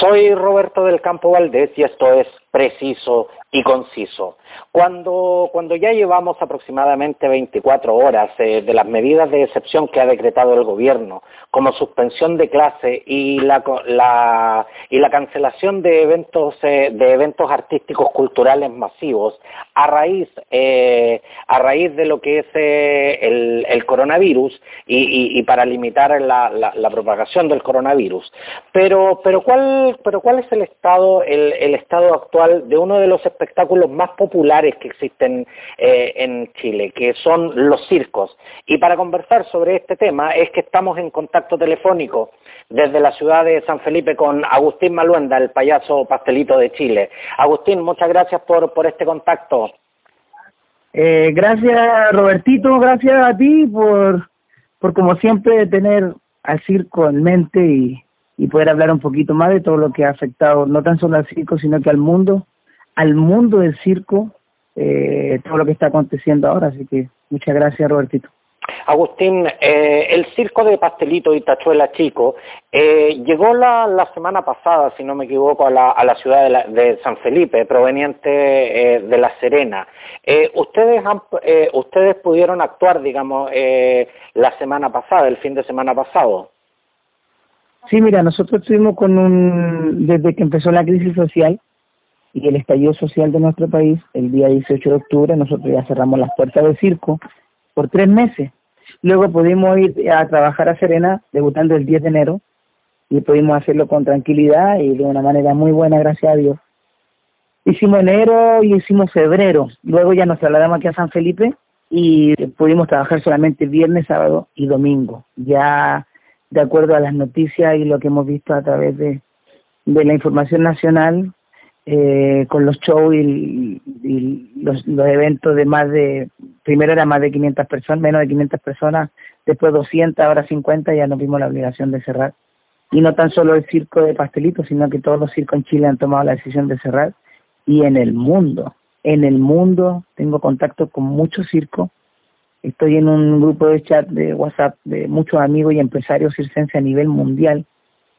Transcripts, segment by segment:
Soy Roberto del Campo Valdés y esto es Preciso y conciso. Cuando, cuando ya llevamos aproximadamente 24 horas eh, de las medidas de excepción que ha decretado el gobierno, como suspensión de clase y la, y la cancelación de eventos, eh, de eventos artísticos culturales masivos, a raíz, eh, a raíz de lo que es el, coronavirus y, y, para limitar la, la, la, propagación del coronavirus. Pero, pero, ¿cuál, pero ¿cuál es el estado, el, el estado actual de uno de los espectáculos más populares que existen eh, en Chile, que son los circos. Y para conversar sobre este tema es que estamos en contacto telefónico desde la ciudad de San Felipe con Agustín Maluenda, el payaso pastelito de Chile. Agustín, muchas gracias por, por este contacto. Eh, gracias Robertito, gracias a ti por, por como siempre tener al circo en mente y, y poder hablar un poquito más de todo lo que ha afectado no tan solo al circo, sino que al mundo al mundo del circo eh, todo lo que está aconteciendo ahora. Así que muchas gracias, Robertito. Agustín, eh, el circo de Pastelito y Tachuela Chico eh, llegó la, la, semana pasada, si no me equivoco, a la, a la ciudad de, de, San Felipe, proveniente eh, de La Serena. Ustedes, han, ustedes pudieron actuar, digamos, la semana pasada, el fin de semana pasado. Sí, mira, nosotros estuvimos con un, desde que empezó la crisis social, y el estallido social de nuestro país, el día 18 de octubre, nosotros ya cerramos las puertas del circo por tres meses. Luego pudimos ir a trabajar a Serena, debutando el 10 de enero, y pudimos hacerlo con tranquilidad y de una manera muy buena, gracias a Dios. Hicimos enero y hicimos febrero. Luego ya nos trasladamos aquí a San Felipe y pudimos trabajar solamente viernes, sábado y domingo. Ya de acuerdo a las noticias y lo que hemos visto a través de, de la información nacional, eh, con los shows y, los, eventos de más de, primero era más de 500 personas, menos de 500 personas, después 200, ahora 50, ya nos vimos la obligación de cerrar. Y no tan solo el circo de pastelitos, sino que todos los circos en Chile han tomado la decisión de cerrar. Y en el mundo, en el mundo, tengo contacto con muchos circos. Estoy en un grupo de chat de WhatsApp de muchos amigos y empresarios circenses a nivel mundial.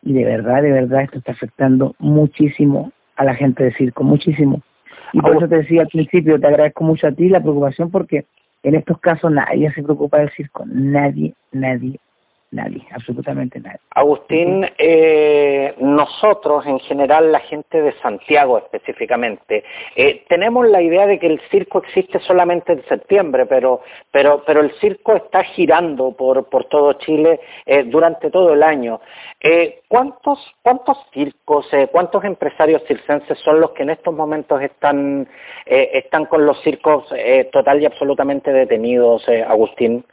Y de verdad, de verdad, esto está afectando muchísimo a la gente de circo, muchísimo. Y por eso te decía al principio, te agradezco mucho a ti la preocupación porque en estos casos nadie se preocupa del circo, nadie, nadie, Nadie, absolutamente nadie. Agustín, eh, nosotros en general, la gente de Santiago específicamente, eh, tenemos la idea de que el circo existe solamente en septiembre, pero, pero, pero el circo está girando por, por todo Chile eh, durante todo el año. ¿Cuántos, cuántos circos, cuántos empresarios circenses son los que en estos momentos están, están con los circos total y absolutamente detenidos, Agustín?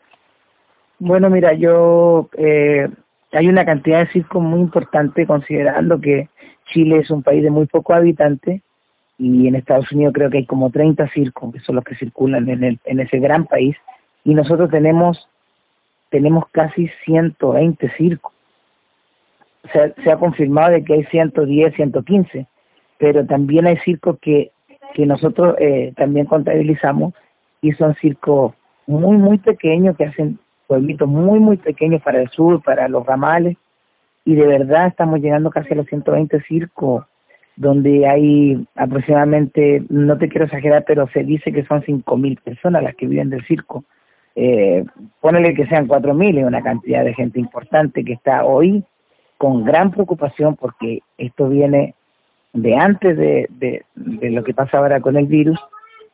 Bueno, mira, yo eh, hay una cantidad de circos muy importante considerando que Chile es un país de muy pocos habitantes y en Estados Unidos creo que hay como 30 circos que son los que circulan en, el, en ese gran país y nosotros tenemos tenemos casi 120 circos. Se ha confirmado de que hay 110, 115, pero también hay circos que, que nosotros eh, también contabilizamos y son circos muy, muy pequeños que hacen pueblitos muy, muy pequeños para el sur, para los ramales, y de verdad estamos llegando casi a los 120 circos, donde hay aproximadamente, no te quiero exagerar, pero se dice que son 5.000 personas las que viven del circo. Eh, ponele que sean 4.000, es una cantidad de gente importante que está hoy con gran preocupación porque esto viene de antes de, de, lo que pasa ahora con el virus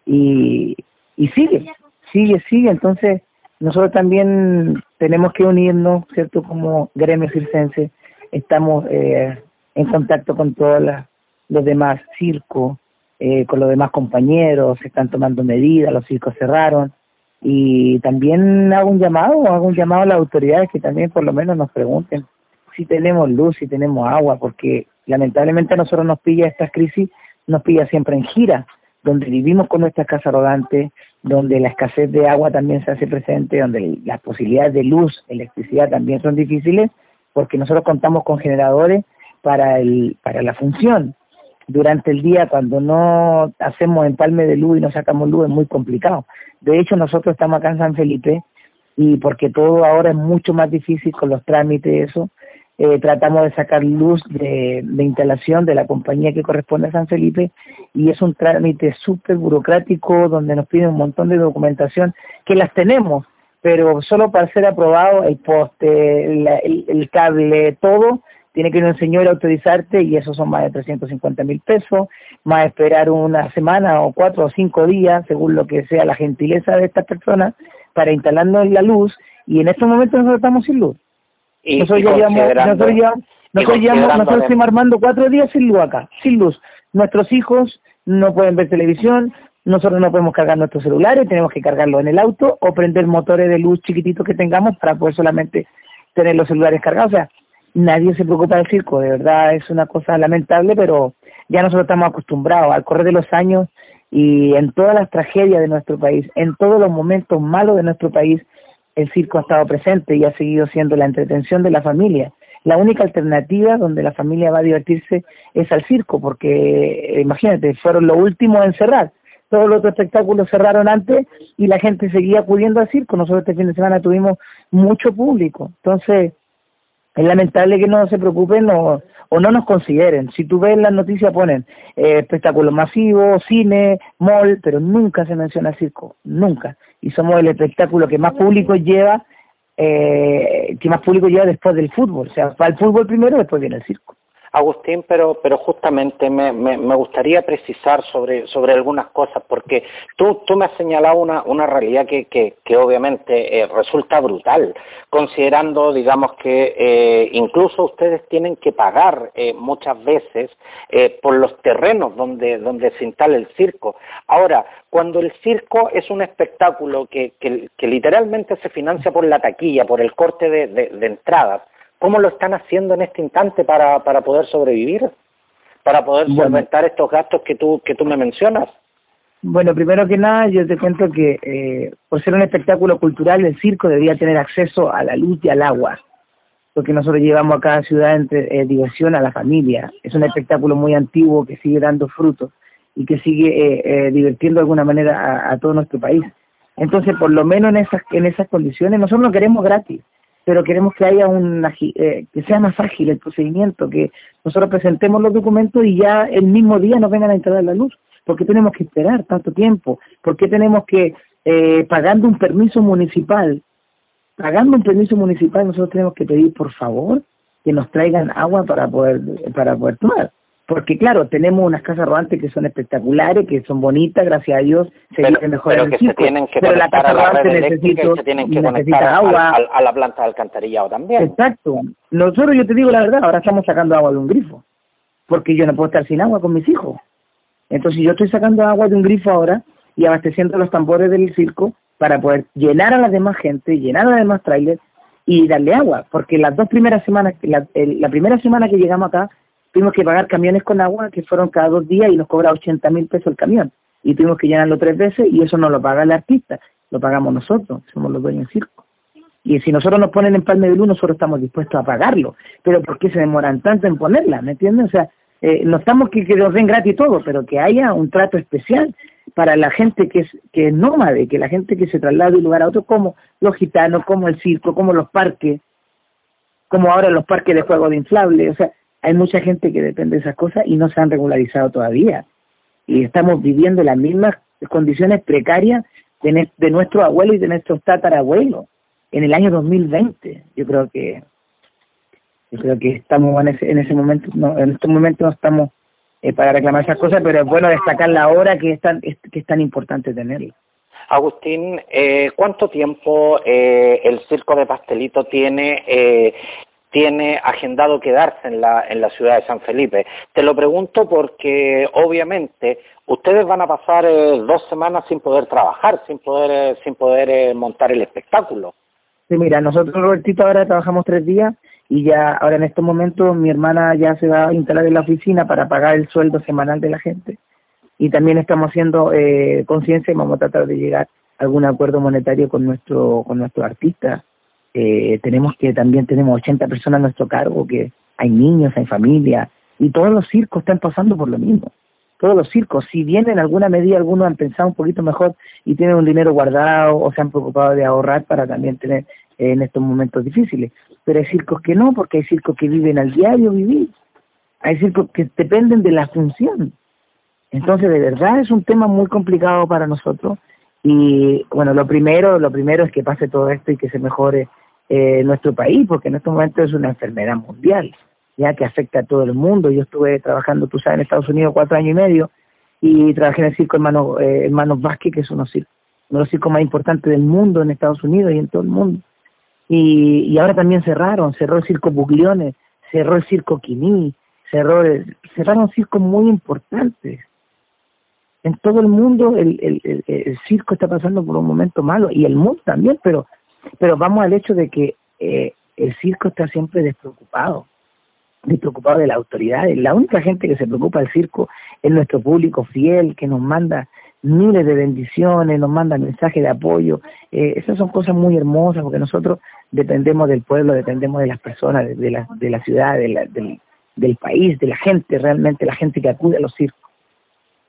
y, y sigue, sigue, sigue. Entonces, nosotros también tenemos que unirnos, ¿cierto? Como gremio circense, estamos eh, en contacto con todos los demás circos, eh, con los demás compañeros, se están tomando medidas, los circos cerraron, y también hago un llamado, hago un llamado a las autoridades que también por lo menos nos pregunten si tenemos luz, si tenemos agua, porque lamentablemente a nosotros nos pilla estas crisis, nos pilla siempre en gira, donde vivimos con nuestra casa rodante, donde la escasez de agua también se hace presente, donde las posibilidades de luz, electricidad también son difíciles, porque nosotros contamos con generadores para, el, para la función. Durante el día, cuando no hacemos empalme de luz y no sacamos luz, es muy complicado. De hecho, nosotros estamos acá en San Felipe y porque todo ahora es mucho más difícil con los trámites, eso, eh, tratamos de sacar luz de, instalación de la compañía que corresponde a San Felipe y es un trámite súper burocrático donde nos piden un montón de documentación que las tenemos, pero solo para ser aprobado el poste, el, cable, todo, tiene que ir un señor a autorizarte y eso son más de 350 mil pesos, más esperar una semana o cuatro o cinco días, según lo que sea la gentileza de estas personas, para instalarnos la luz y en estos momentos nosotros estamos sin luz. Y, nosotros, ya nosotros, ya, nosotros, estamos armando cuatro días sin luz acá, sin luz. Nuestros hijos no pueden ver televisión, nosotros no podemos cargar nuestros celulares, tenemos que cargarlo en el auto o prender motores de luz chiquititos que tengamos para poder solamente tener los celulares cargados. O sea, nadie se preocupa del circo, de verdad es una cosa lamentable, pero ya nosotros estamos acostumbrados al correr de los años y en todas las tragedias de nuestro país, en todos los momentos malos de nuestro país, el circo ha estado presente y ha seguido siendo la entretención de la familia. La única alternativa donde la familia va a divertirse es al circo, porque imagínate, fueron los últimos en cerrar. Todos los otros espectáculos cerraron antes y la gente seguía acudiendo al circo. Nosotros este fin de semana tuvimos mucho público. Entonces, es lamentable que no se preocupen o, no nos consideren. Si tú ves las noticias ponen eh, espectáculos masivos, cine, mall, pero nunca se menciona circo, nunca. Y somos el espectáculo que más público lleva, eh, que más público lleva después del fútbol. O sea, va el fútbol primero, después viene el circo. Agustín, pero, pero justamente me, me, gustaría precisar sobre, sobre algunas cosas, porque tú, tú me has señalado una, una realidad que, que, que obviamente eh, resulta brutal, considerando, digamos, que eh, incluso ustedes tienen que pagar eh, muchas veces por los terrenos donde, donde se instala el circo. Ahora, cuando el circo es un espectáculo que, que, literalmente se financia por la taquilla, por el corte de, de entradas, ¿Cómo lo están haciendo en este instante para, para poder sobrevivir? Para poder solventar estos gastos que tú, que tú me mencionas. Bueno, primero que nada, yo te cuento que eh, por ser un espectáculo cultural, el circo debería tener acceso a la luz y al agua, porque nosotros llevamos a cada ciudad entre, eh, diversión a la familia. Es un espectáculo muy antiguo que sigue dando frutos y que sigue eh, divirtiendo de alguna manera a, a, todo nuestro país. Entonces, por lo menos en esas, en esas condiciones, nosotros no queremos gratis pero queremos que haya un eh, que sea más ágil el procedimiento, que nosotros presentemos los documentos y ya el mismo día nos vengan a instalar la luz. ¿Por qué tenemos que esperar tanto tiempo? ¿Por qué tenemos que, eh, pagando un permiso municipal, pagando un permiso municipal, nosotros tenemos que pedir, por favor, que nos traigan agua para poder, para poder tomar? Porque claro, tenemos unas casas rodantes que son espectaculares, que son bonitas, gracias a Dios, se pero, mejor pero que se tienen que pero la casa rodante necesita, se tienen que conectar agua. A, la planta de alcantarillado también. Exacto. Nosotros, yo te digo la verdad, ahora estamos sacando agua de un grifo, porque yo no puedo estar sin agua con mis hijos. Entonces yo estoy sacando agua de un grifo ahora y abasteciendo los tambores del circo para poder llenar a la demás gente, llenar a los demás trailers y darle agua, porque las dos primeras semanas, la, la primera semana que llegamos acá, tuvimos que pagar camiones con agua que fueron cada dos días y nos cobra 80 mil pesos el camión. Y tuvimos que llenarlo tres veces y eso no lo paga el artista, lo pagamos nosotros, somos los dueños del circo. Y si nosotros nos ponen en Palme de Luz, nosotros estamos dispuestos a pagarlo. Pero ¿por qué se demoran tanto en ponerla? ¿Me entiendes? O sea, eh, no estamos que, que nos den gratis todo, pero que haya un trato especial para la gente que es, que es nómade, que la gente que se traslada de un lugar a otro, como los gitanos, como el circo, como los parques, como ahora los parques de juego de inflable. O sea, hay mucha gente que depende de esas cosas y no se han regularizado todavía. Y estamos viviendo las mismas condiciones precarias de, de nuestros abuelos y de nuestros tatarabuelos en el año 2020. Yo creo que yo creo que estamos en ese, en ese momento, en estos momentos no estamos eh, para reclamar esas cosas, pero es bueno destacar la hora que es tan, que es tan importante tenerla. Agustín, eh, ¿cuánto tiempo eh, el Circo de Pastelito tiene tiene agendado quedarse en la, en la ciudad de San Felipe. Te lo pregunto porque obviamente ustedes van a pasar eh, dos semanas sin poder trabajar, sin poder, eh, sin poder eh, montar el espectáculo. Sí, mira, nosotros Robertito ahora trabajamos tres días y ya ahora en estos momentos mi hermana ya se va a instalar en la oficina para pagar el sueldo semanal de la gente y también estamos haciendo conciencia y vamos a tratar de llegar a algún acuerdo monetario con nuestro con nuestros artistas eh, tenemos que también tenemos 80 personas a nuestro cargo, que hay niños, hay familia, y todos los circos están pasando por lo mismo. Todos los circos, si bien en alguna medida algunos han pensado un poquito mejor y tienen un dinero guardado o se han preocupado de ahorrar para también tener en estos momentos difíciles. Pero hay circos que no, porque hay circos que viven al diario vivir. Hay circos que dependen de la función. Entonces, de verdad es un tema muy complicado para nosotros. Y bueno, lo primero, lo primero es que pase todo esto y que se mejore eh, nuestro país, porque en estos momentos es una enfermedad mundial, ya que afecta a todo el mundo. Yo estuve trabajando, tú sabes, en Estados Unidos cuatro años y medio y trabajé en el circo Hermanos, eh, Hermanos Vázquez, que es uno, uno de los circos más importantes del mundo en Estados Unidos y en todo el mundo. Y, y ahora también cerraron, cerró el circo Bugliones, cerró el circo Quiní, cerró cerraron circos muy importantes. En todo el mundo el, el, el, circo está pasando por un momento malo y el mundo también, pero, pero vamos al hecho de que eh, el circo está siempre despreocupado despreocupado de la autoridad. La única gente que se preocupa del circo es nuestro público fiel, que nos manda miles de bendiciones, nos manda mensajes de apoyo. Eh, esas son cosas muy hermosas porque nosotros dependemos del pueblo, dependemos de las personas, de, la, ciudad, del país, de la gente, realmente la gente que acude a los circos.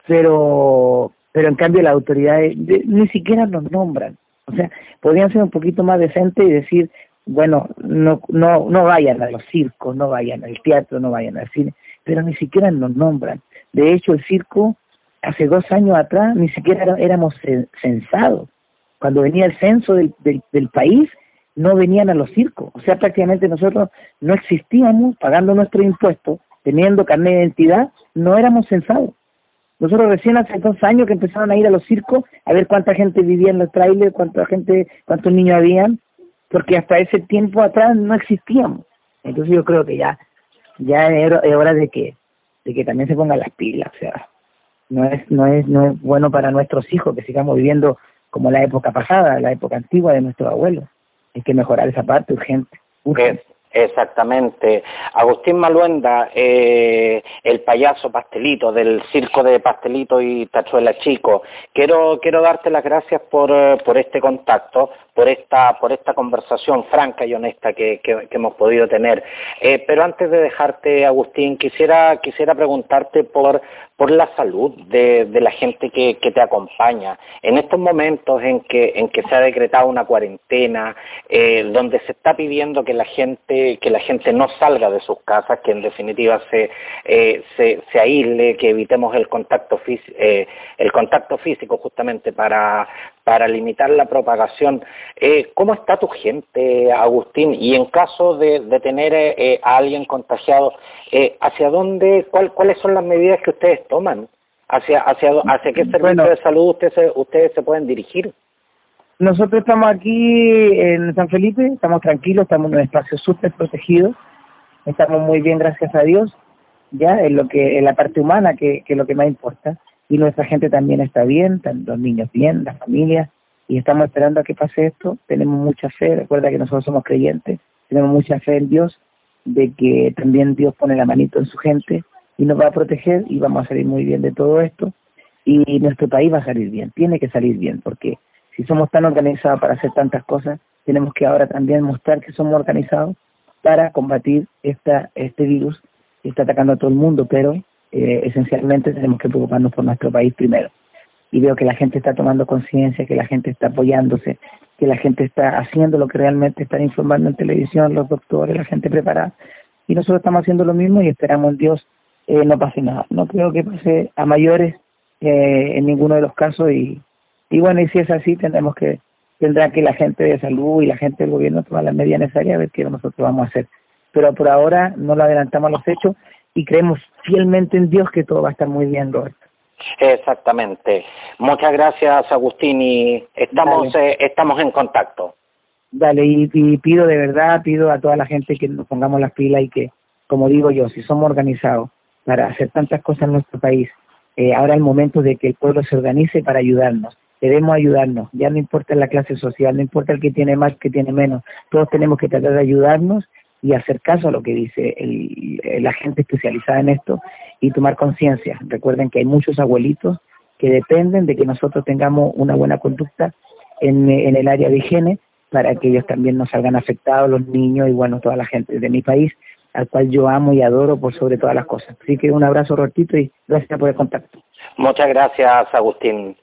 Pero, pero en cambio las autoridades ni siquiera nos nombran. O sea, podrían ser un poquito más decentes y decir, bueno, no, no, no vayan a los circos, no vayan al teatro, no vayan al cine, pero ni siquiera nos nombran. De hecho, el circo, hace dos años atrás, ni siquiera éramos censados. Cuando venía el censo del, del, país, no venían a los circos. O sea, prácticamente nosotros no existíamos pagando nuestros impuestos, teniendo carnet de identidad, no éramos censados. Nosotros recién hace dos años que empezaron a ir a los circos a ver cuánta gente vivía en los trailers, cuánta gente, cuántos niños habían, porque hasta ese tiempo atrás no existíamos. Entonces yo creo que ya ya es hora de que de que también se pongan las pilas, o sea, no es no es no es bueno para nuestros hijos que sigamos viviendo como la época pasada, la época antigua de nuestros abuelos. Hay que mejorar esa parte urgente. urgente. Exactamente. Agustín Maluenda, eh, el payaso pastelito del circo de pastelito y tachuela chico. Quiero, quiero darte las gracias por, eh, por este contacto, por esta, por esta conversación franca y honesta que, que, hemos podido tener. Eh, pero antes de dejarte, Agustín, quisiera, quisiera preguntarte por, por la salud de, la gente que, que, te acompaña. En estos momentos en que, en que se ha decretado una cuarentena, donde se está pidiendo que la gente, que la gente no salga de sus casas, que en definitiva se, eh, se, se, aísle, que evitemos el contacto, eh, el contacto físico justamente para, para limitar la propagación. Eh, ¿Cómo está tu gente, Agustín? Y en caso de, tener eh, eh, a alguien contagiado, ¿hacia dónde, cuáles son las medidas que ustedes toman? ¿Hacia, hacia, hacia qué servicio de salud ustedes ustedes se pueden dirigir? Nosotros estamos aquí en San Felipe, estamos tranquilos, estamos en un espacio súper protegido, estamos muy bien, gracias a Dios, ya en lo que en la parte humana, que, que es lo que más importa. Y nuestra gente también está bien, los niños bien, las familias, y estamos esperando a que pase esto. Tenemos mucha fe, recuerda que nosotros somos creyentes, tenemos mucha fe en Dios, de que también Dios pone la manito en su gente y nos va a proteger y vamos a salir muy bien de todo esto. Y nuestro país va a salir bien, tiene que salir bien, porque si somos tan organizados para hacer tantas cosas, tenemos que ahora también mostrar que somos organizados para combatir esta, este virus que está atacando a todo el mundo, pero eh, esencialmente tenemos que preocuparnos por nuestro país primero. Y veo que la gente está tomando conciencia, que la gente está apoyándose, que la gente está haciendo lo que realmente están informando en televisión, los doctores, la gente preparada. Y nosotros estamos haciendo lo mismo y esperamos en Dios eh, no pase nada. No creo que pase a mayores eh, en ninguno de los casos y, y bueno, y si es así, tendremos que tendrá que la gente de salud y la gente del gobierno tomar las medidas necesarias a ver qué nosotros vamos a hacer. Pero por ahora no lo adelantamos a los hechos y creemos fielmente en Dios que todo va a estar muy bien, Roberto. Exactamente. Muchas gracias, Agustín, y estamos, eh, estamos en contacto. Dale, y, pido de verdad, pido a toda la gente que nos pongamos las pilas y que, como digo yo, si somos organizados para hacer tantas cosas en nuestro país, eh, ahora es el momento de que el pueblo se organice para ayudarnos. Debemos ayudarnos, ya no importa la clase social, no importa el que tiene más, que tiene menos, todos tenemos que tratar de ayudarnos y hacer caso a lo que dice la gente especializada en esto y tomar conciencia. Recuerden que hay muchos abuelitos que dependen de que nosotros tengamos una buena conducta en, en el área de higiene para que ellos también no salgan afectados, los niños y bueno, toda la gente de mi país, al cual yo amo y adoro por sobre todas las cosas. Así que un abrazo, Robertito, y gracias por el contacto. Muchas gracias, Agustín.